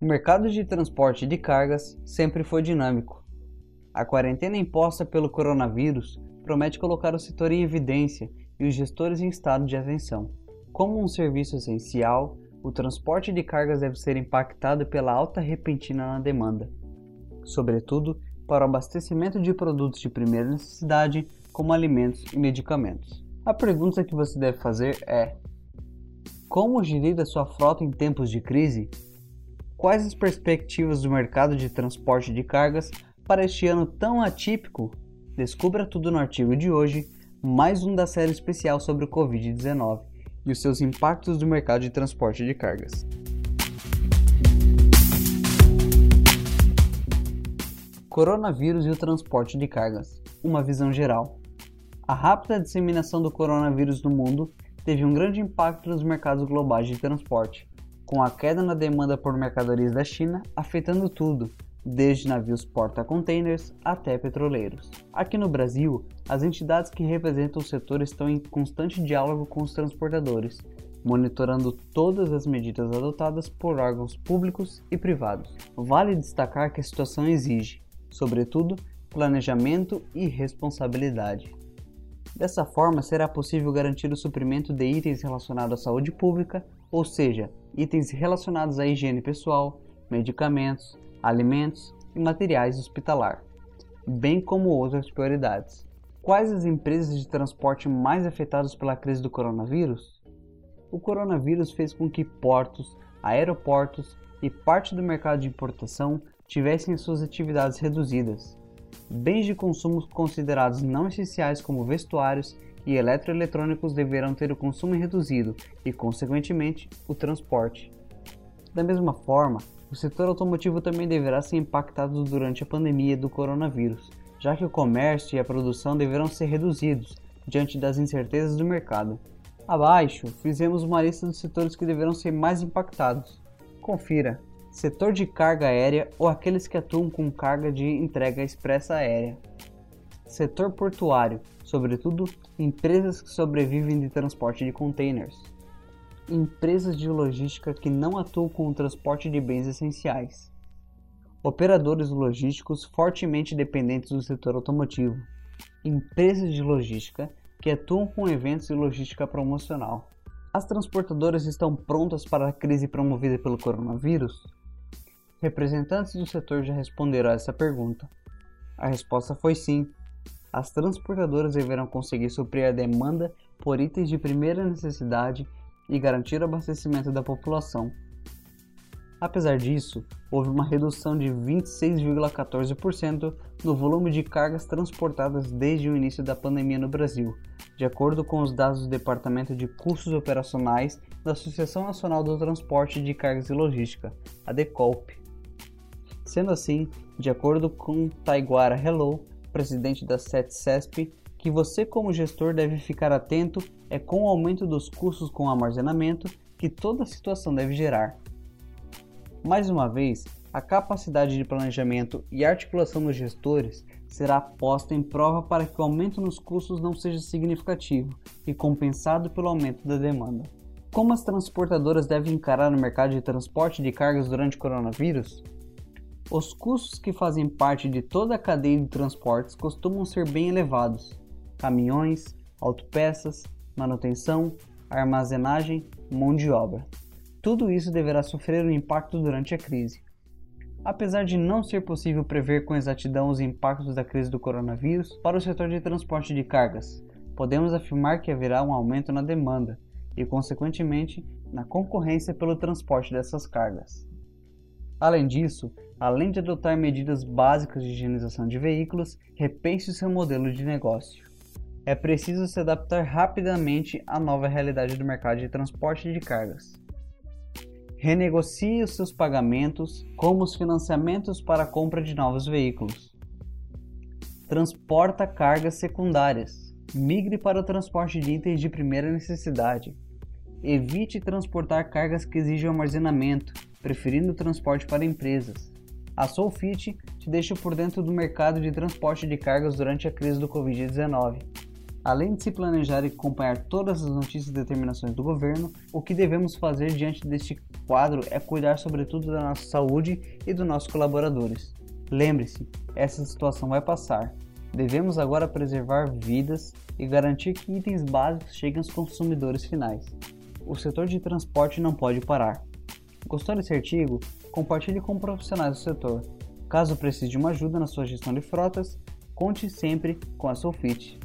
O mercado de transporte de cargas sempre foi dinâmico. A quarentena imposta pelo coronavírus promete colocar o setor em evidência e os gestores em estado de atenção. Como um serviço essencial, o transporte de cargas deve ser impactado pela alta repentina na demanda, sobretudo para o abastecimento de produtos de primeira necessidade, como alimentos e medicamentos. A pergunta que você deve fazer é: como gerir a sua frota em tempos de crise? Quais as perspectivas do mercado de transporte de cargas para este ano tão atípico? Descubra tudo no artigo de hoje, mais um da série especial sobre o Covid-19 e os seus impactos no mercado de transporte de cargas. Coronavírus e o transporte de cargas uma visão geral. A rápida disseminação do coronavírus no mundo teve um grande impacto nos mercados globais de transporte, com a queda na demanda por mercadorias da China afetando tudo, desde navios porta-containers até petroleiros. Aqui no Brasil, as entidades que representam o setor estão em constante diálogo com os transportadores, monitorando todas as medidas adotadas por órgãos públicos e privados. Vale destacar que a situação exige, sobretudo, planejamento e responsabilidade. Dessa forma, será possível garantir o suprimento de itens relacionados à saúde pública, ou seja, itens relacionados à higiene pessoal, medicamentos, alimentos e materiais hospitalar, bem como outras prioridades. Quais as empresas de transporte mais afetadas pela crise do coronavírus? O coronavírus fez com que portos, aeroportos e parte do mercado de importação tivessem suas atividades reduzidas. Bens de consumo considerados não essenciais, como vestuários e eletroeletrônicos, deverão ter o consumo reduzido e, consequentemente, o transporte. Da mesma forma, o setor automotivo também deverá ser impactado durante a pandemia do coronavírus, já que o comércio e a produção deverão ser reduzidos diante das incertezas do mercado. Abaixo, fizemos uma lista dos setores que deverão ser mais impactados. Confira setor de carga aérea ou aqueles que atuam com carga de entrega expressa aérea. Setor portuário, sobretudo empresas que sobrevivem de transporte de containers. Empresas de logística que não atuam com o transporte de bens essenciais. Operadores logísticos fortemente dependentes do setor automotivo. Empresas de logística que atuam com eventos e logística promocional. As transportadoras estão prontas para a crise promovida pelo coronavírus? Representantes do setor já responderam a essa pergunta. A resposta foi sim. As transportadoras deverão conseguir suprir a demanda por itens de primeira necessidade e garantir o abastecimento da população. Apesar disso, houve uma redução de 26,14% no volume de cargas transportadas desde o início da pandemia no Brasil, de acordo com os dados do Departamento de Custos Operacionais da Associação Nacional do Transporte de Cargas e Logística, a DECOLP. Sendo assim, de acordo com Taiguara Hello, presidente da SETCESP, que você como gestor deve ficar atento é com o aumento dos custos com armazenamento que toda a situação deve gerar. Mais uma vez, a capacidade de planejamento e articulação dos gestores será posta em prova para que o aumento nos custos não seja significativo e compensado pelo aumento da demanda. Como as transportadoras devem encarar o mercado de transporte de cargas durante o coronavírus? Os custos que fazem parte de toda a cadeia de transportes costumam ser bem elevados: caminhões, autopeças, manutenção, armazenagem, mão de obra. Tudo isso deverá sofrer um impacto durante a crise. Apesar de não ser possível prever com exatidão os impactos da crise do coronavírus para o setor de transporte de cargas, podemos afirmar que haverá um aumento na demanda e, consequentemente, na concorrência pelo transporte dessas cargas. Além disso, além de adotar medidas básicas de higienização de veículos, repense o seu modelo de negócio. É preciso se adaptar rapidamente à nova realidade do mercado de transporte de cargas. Renegocie os seus pagamentos, como os financiamentos para a compra de novos veículos. Transporta cargas secundárias. Migre para o transporte de itens de primeira necessidade. Evite transportar cargas que exigem armazenamento, preferindo o transporte para empresas. A Soulfit te deixa por dentro do mercado de transporte de cargas durante a crise do Covid-19. Além de se planejar e acompanhar todas as notícias e determinações do governo, o que devemos fazer diante deste quadro é cuidar sobretudo da nossa saúde e dos nossos colaboradores. Lembre-se, essa situação vai passar. Devemos agora preservar vidas e garantir que itens básicos cheguem aos consumidores finais. O setor de transporte não pode parar. Gostou desse artigo? Compartilhe com profissionais do setor. Caso precise de uma ajuda na sua gestão de frotas, conte sempre com a Sulfit.